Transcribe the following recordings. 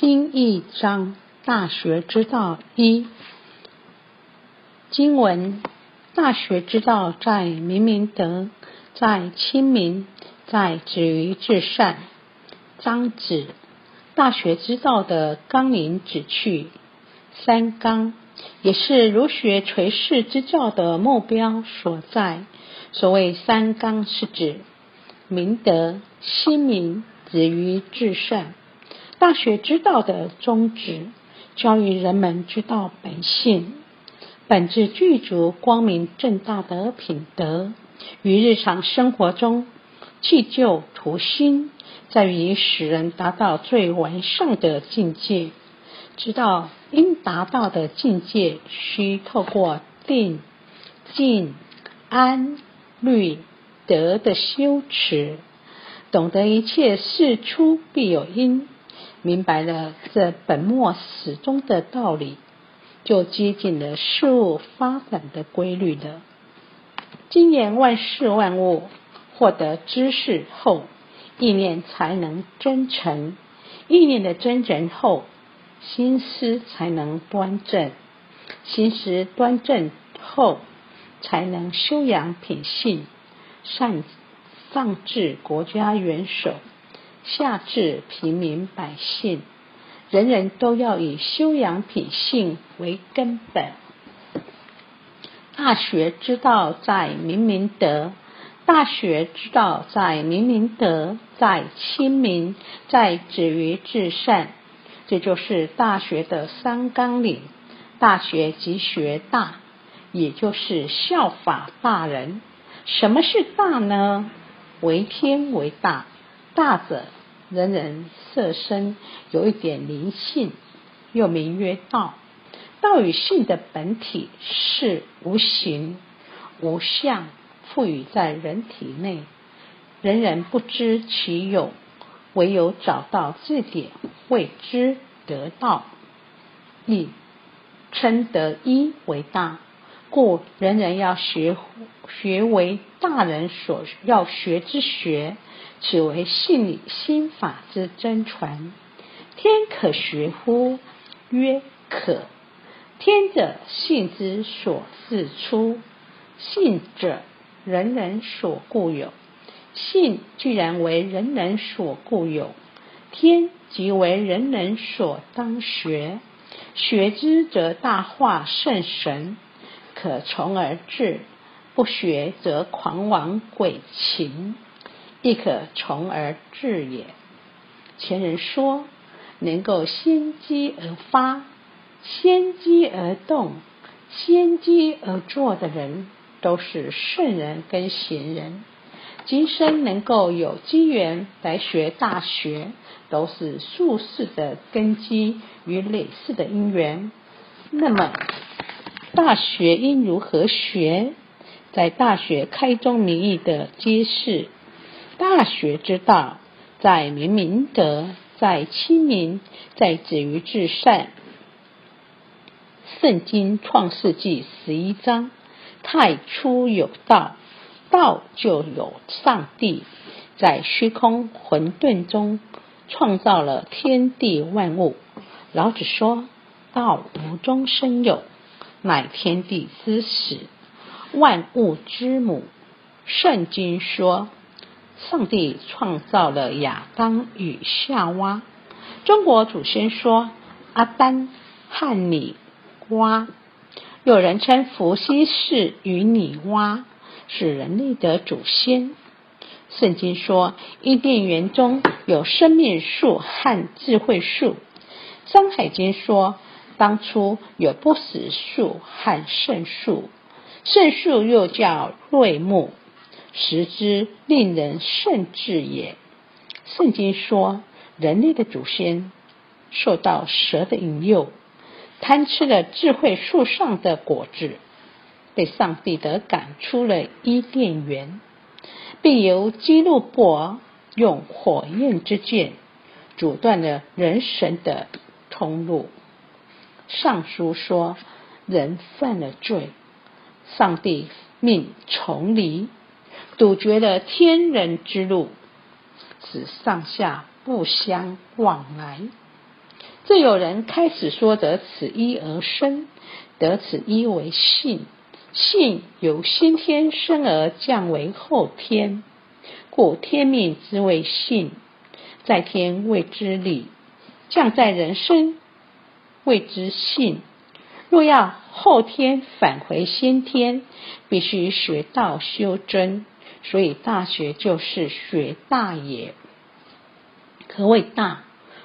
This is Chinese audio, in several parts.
经义章大学之道一经文：大学之道，在明明德，在亲民，在止于至善。章子，大学之道的纲领旨趣，三纲，也是儒学垂世之教的目标所在。所谓三纲，是指明德、亲民、止于至善。大学之道的宗旨，教育人们知道本性，本质具足、光明正大的品德，于日常生活中弃旧图新，在于使人达到最完善的境界。知道应达到的境界，需透过定、静、安、律、德的修持，懂得一切事出必有因。明白了这本末始终的道理，就接近了事物发展的规律了。经验万事万物，获得知识后，意念才能真诚；意念的真诚后，心思才能端正；心思端正后，才能修养品性，善上至国家元首。下至平民百姓，人人都要以修养品性为根本。大学之道在明明德，大学之道在明明德，在亲民，在止于至善。这就是大学的三纲领。大学即学大，也就是效法大人。什么是大呢？为天为大。大者，人人色身有一点灵性，又名曰道。道与性的本体是无形无相，赋予在人体内，人人不知其有，唯有找到这点，谓之得道。亦称得一为大，故人人要学学为大人所要学之学。此为性理心法之真传。天可学乎？曰可。天者，性之所自出；性者，人人所固有。性既然为人人所固有，天即为人人所当学。学之，则大化圣神，可从而治；不学，则狂妄鬼情。亦可从而治也。前人说，能够先机而发、先机而动、先机而做的人，都是圣人跟贤人。今生能够有机缘来学大学，都是术士的根基与累世的因缘。那么，大学应如何学？在大学开宗明义的揭示。大学之道，在明明德，在亲民，在止于至善。圣经创世纪十一章：太初有道，道就有上帝，在虚空混沌中创造了天地万物。老子说：“道无中生有，乃天地之始，万物之母。”圣经说。上帝创造了亚当与夏娃。中国祖先说阿丹和女娲，有人称伏羲氏与女娲是人类的祖先。圣经说伊甸园中有生命树和智慧树。山海经说当初有不死树和圣树，圣树又叫瑞木。食之令人甚至也。圣经说，人类的祖先受到蛇的引诱，贪吃了智慧树上的果子，被上帝的赶出了伊甸园，并由基路伯用火焰之剑阻断了人神的通路。上书说，人犯了罪，上帝命重离。堵绝了天人之路，使上下不相往来。这有人开始说得此一而生，得此一为性。性由先天生而降为后天，故天命之谓性。在天谓之理，降在人身谓之性。若要后天返回先天，必须学道修真。所以大学就是学大也。何谓大？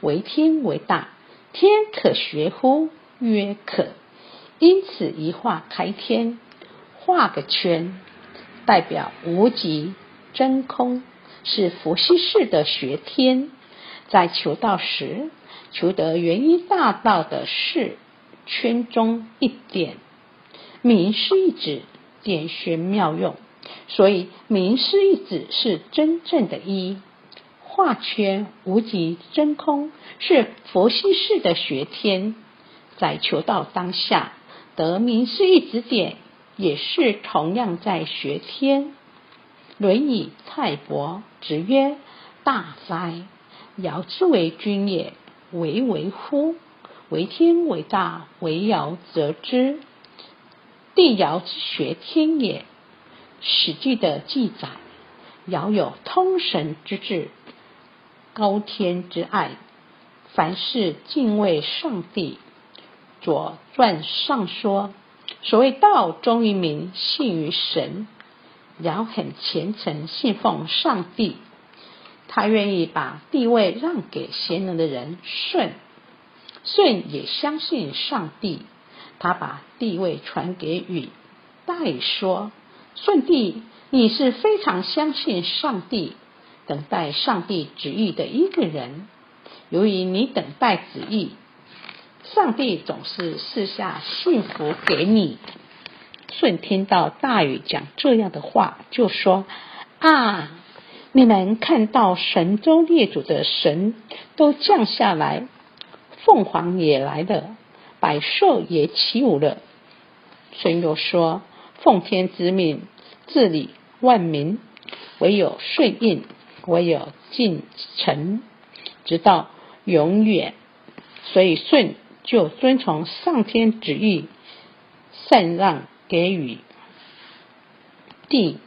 为天为大，天可学乎？曰可。因此一画开天。画个圈，代表无极真空，是伏羲氏的学天。在求道时，求得元一大道的是圈中一点，名师一指，点玄妙用。所以名师一指是真正的一画圈，无极真空是伏羲氏的学天。在求道当下，得名师一指点。也是同样在学天，《论语》蔡伯子曰：“大哉，尧之为君也！为为乎？为天为大，为尧则之。帝尧之学天也。”《史记》的记载，尧有通神之志，高天之爱，凡事敬畏上帝。《左传》上说。所谓道忠于民，信于神。尧很虔诚，信奉上帝。他愿意把地位让给贤能的人舜。舜也相信上帝，他把地位传给禹。代说：“舜帝，你是非常相信上帝，等待上帝旨意的一个人。由于你等待旨意。”上帝总是赐下幸福给你。舜听到大禹讲这样的话，就说：“啊，你们看到神州列祖的神都降下来，凤凰也来了，百兽也起舞了。”舜又说：“奉天之命，治理万民，唯有顺应，唯有敬臣，直到永远。”所以舜。就遵从上天旨意，禅让给予帝。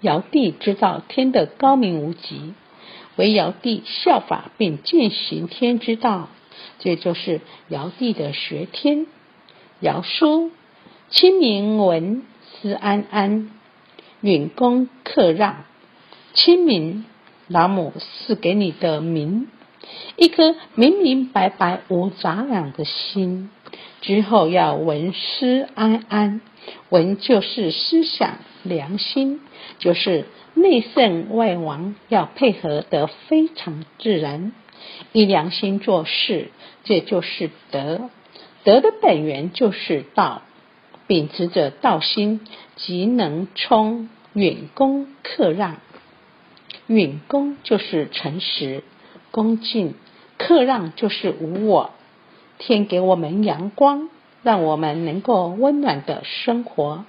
尧帝知道天的高明无极，唯尧帝效法并践行天之道，这就是尧帝的学天。尧书：清明文思安安，允公克让。亲民，老母赐给你的名。一颗明明白白无杂染的心，之后要闻思安安，闻就是思想良心，就是内圣外王，要配合得非常自然，以良心做事，这就是德。德的本源就是道，秉持着道心，即能充允恭克让。允恭就是诚实。恭敬、克让就是无我。天给我们阳光，让我们能够温暖的生活；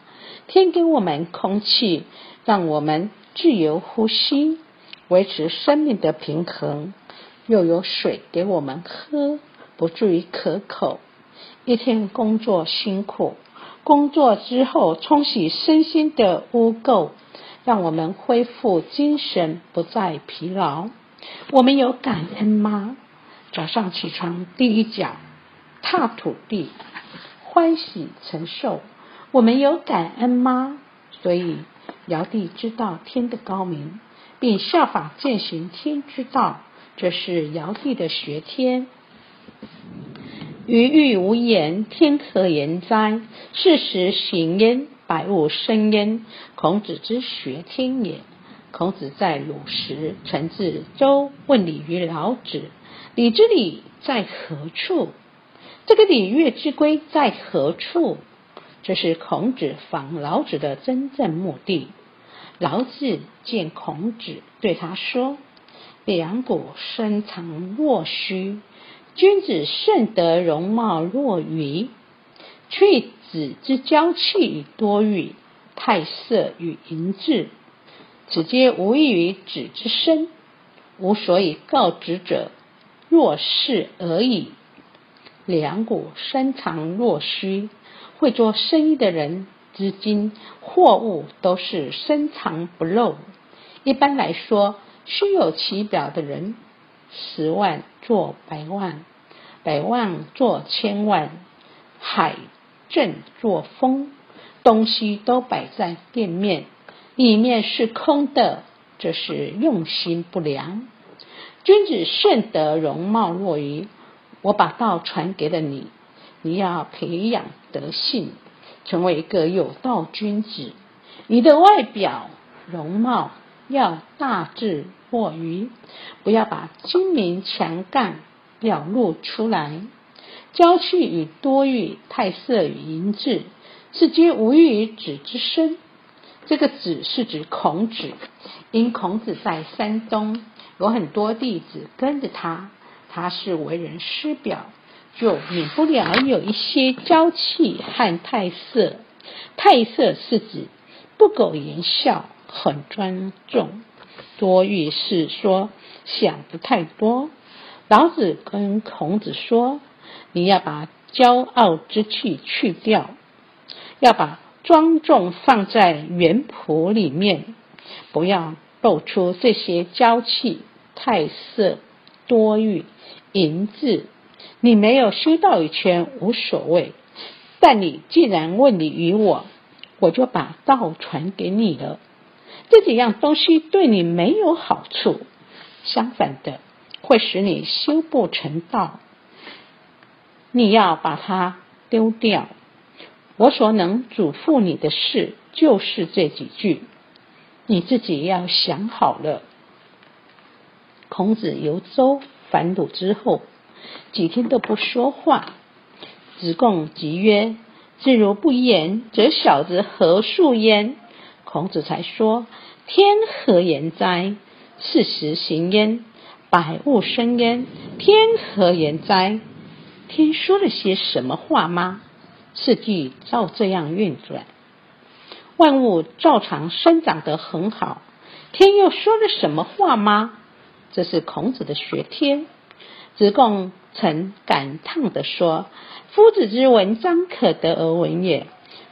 天给我们空气，让我们自由呼吸，维持生命的平衡。又有水给我们喝，不至于可口。一天工作辛苦，工作之后冲洗身心的污垢，让我们恢复精神，不再疲劳。我们有感恩吗？早上起床第一脚踏土地，欢喜承受。我们有感恩吗？所以尧帝知道天的高明，并效法践行天之道，这是尧帝的学天。鱼欲无言，天可言哉？事实行焉，百物生焉。孔子之学天也。孔子在鲁时，曾至周问礼于老子：“礼之礼在何处？这个礼乐之规在何处？”这是孔子访老子的真正目的。老子见孔子，对他说：“两股深藏若虚，君子慎得容貌若愚。去子之娇气与多欲，太色与淫志。”此皆无异于子之身，无所以告之者，若是而已。两股深藏若虚。会做生意的人，资金、货物都是深藏不露。一般来说，虚有其表的人，十万做百万，百万做千万，海正作风，东西都摆在店面，里面是空的，这是用心不良。君子慎得容貌若愚，我把道传给了你。你要培养德性，成为一个有道君子。你的外表容貌要大智若愚，不要把精明强干表露出来。娇气与多欲，太色与淫志，是皆无欲于子之身。这个子是指孔子，因孔子在山东有很多弟子跟着他，他是为人师表。就免不了有一些娇气和太色。太色是指不苟言笑，很庄重。多欲是说想的太多。老子跟孔子说：“你要把骄傲之气去掉，要把庄重放在原谱里面，不要露出这些娇气、太色、多欲、淫志。”你没有修道一圈无所谓，但你既然问你与我，我就把道传给你了。这几样东西对你没有好处，相反的会使你修不成道。你要把它丢掉。我所能嘱咐你的事就是这几句，你自己要想好了。孔子游周反鲁之后。几天都不说话，子贡即曰：“自如不言，则小子何述焉？”孔子才说：“天何言哉？四时行焉，百物生焉。天何言哉？天说了些什么话吗？四季照这样运转，万物照常生长得很好。天又说了什么话吗？这是孔子的学天。”子贡曾感叹地说：“夫子之文章可得而闻也，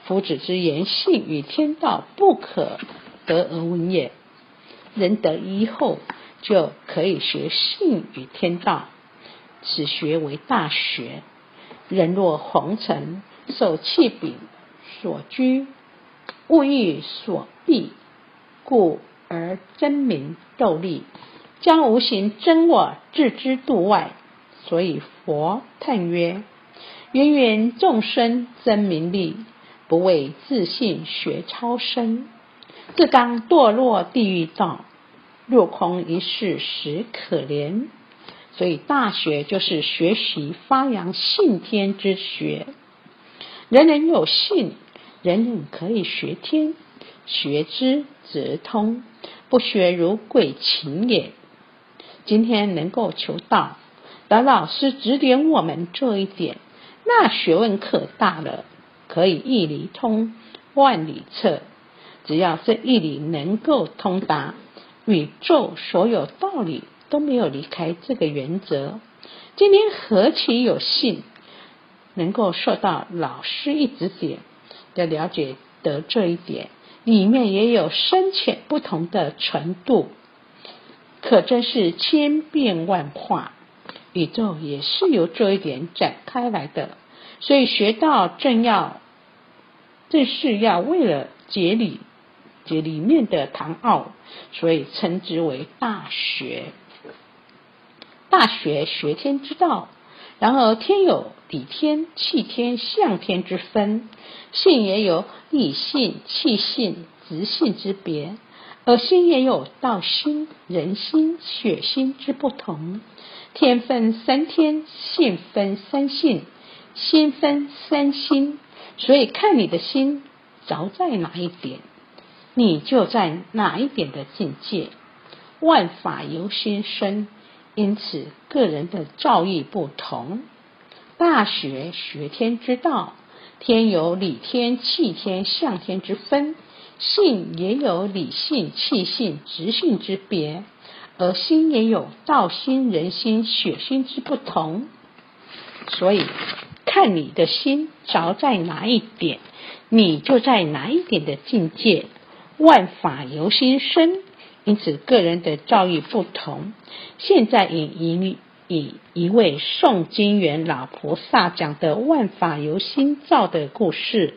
夫子之言性与天道不可得而闻也。人得一后，就可以学性与天道，此学为大学。人若红尘，受气柄所居，物欲所蔽，故而争名斗利。”将无形真我置之度外，所以佛叹曰：“芸芸众生争名利，不为自信学超生，自当堕落地狱道，若空一世实可怜。”所以大学就是学习发扬信天之学，人人有信，人人可以学天，学之则通，不学如鬼情也。今天能够求道，得老师指点我们这一点，那学问可大了，可以一理通万里测。只要这一理能够通达，宇宙所有道理都没有离开这个原则。今天何其有幸，能够受到老师一指点，要了解得这一点，里面也有深浅不同的程度。可真是千变万化，宇宙也是由这一点展开来的。所以学到正要，正是要为了解理解里面的唐奥，所以称之为大学。大学学天之道，然而天有理天、气天、象天之分，性也有理性、气性、直性之别。而心也有道心、人心、血心之不同。天分三天，性分三性，心分三心。所以看你的心着在哪一点，你就在哪一点的境界。万法由心生，因此个人的造诣不同。大学学天之道，天有理天、气天、象天之分。性也有理性、气性、直性之别，而心也有道心、人心、血心之不同。所以看你的心着在哪一点，你就在哪一点的境界。万法由心生，因此个人的造诣不同。现在以以以一位诵经元老菩萨讲的万法由心造的故事。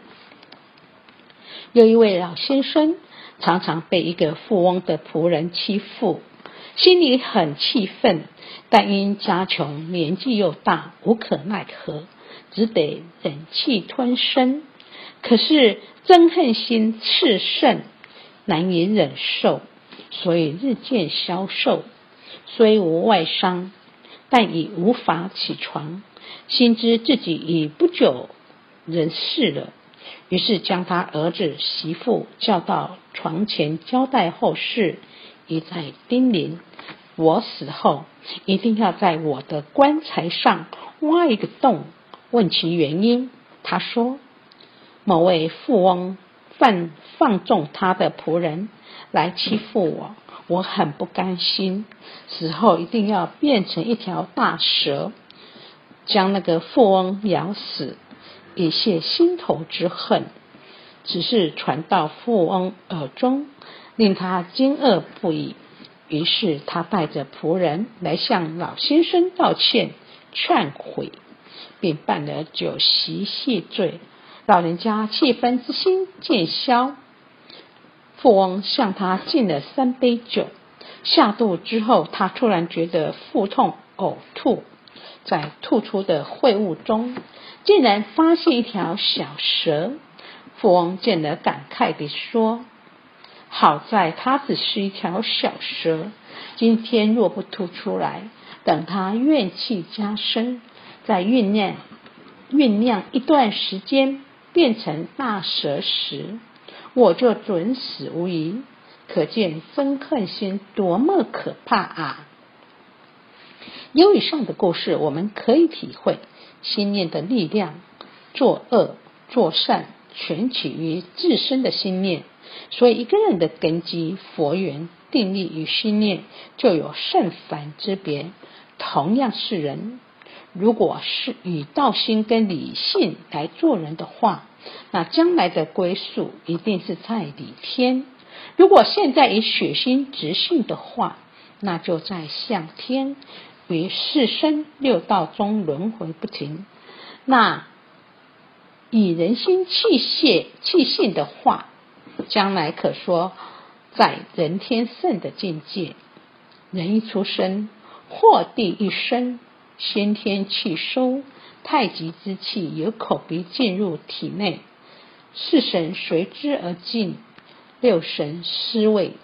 有一位老先生，常常被一个富翁的仆人欺负，心里很气愤，但因家穷，年纪又大，无可奈何，只得忍气吞声。可是憎恨心炽盛。难以忍受，所以日渐消瘦。虽无外伤，但已无法起床。心知自己已不久人世了，于是将他儿子媳妇叫到床前交代后事，一再叮咛：我死后一定要在我的棺材上挖一个洞，问其原因。他说：某位富翁。放放纵他的仆人来欺负我，我很不甘心。死后一定要变成一条大蛇，将那个富翁咬死，以泄心头之恨。只是传到富翁耳中，令他惊愕不已。于是他带着仆人来向老先生道歉、劝悔，并办了酒席谢罪。老人家气愤之心渐消，富翁向他敬了三杯酒，下肚之后，他突然觉得腹痛、呕吐，在吐出的秽物中，竟然发现一条小蛇。富翁见了，感慨地说：“好在它只是一条小蛇，今天若不吐出来，等它怨气加深，再酝酿酝酿一段时间。”变成大蛇时，我就准死无疑。可见憎恨心多么可怕啊！由以上的故事，我们可以体会心念的力量。作恶作善，全起于自身的心念。所以，一个人的根基、佛缘、定力与心念，就有甚凡之别。同样是人。如果是以道心跟理性来做人的话，那将来的归宿一定是在理天；如果现在以血心直性的话，那就在向天，于四生六道中轮回不停。那以人心气泄气性的话，将来可说在人天圣的境界。人一出生，祸地一生。先天气收，太极之气由口鼻进入体内，四神随之而进，六神失位，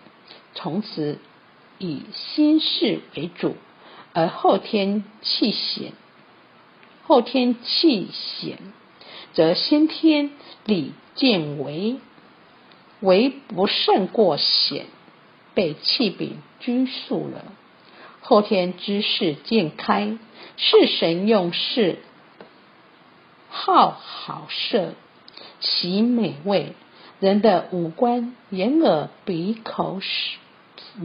从此以心事为主，而后天气显，后天气显，则先天理见为，为不胜过显，被气柄拘束了。后天之势渐开，是神用事，好好色，其美味。人的五官，眼、耳、鼻、口、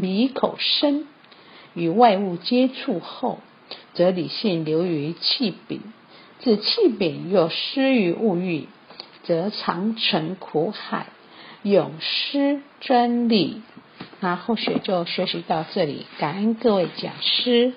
鼻、口、身，与外物接触后，则理性流于气柄，自气柄又失于物欲，则长成苦海，永失真理。那后学就学习到这里，感恩各位讲师。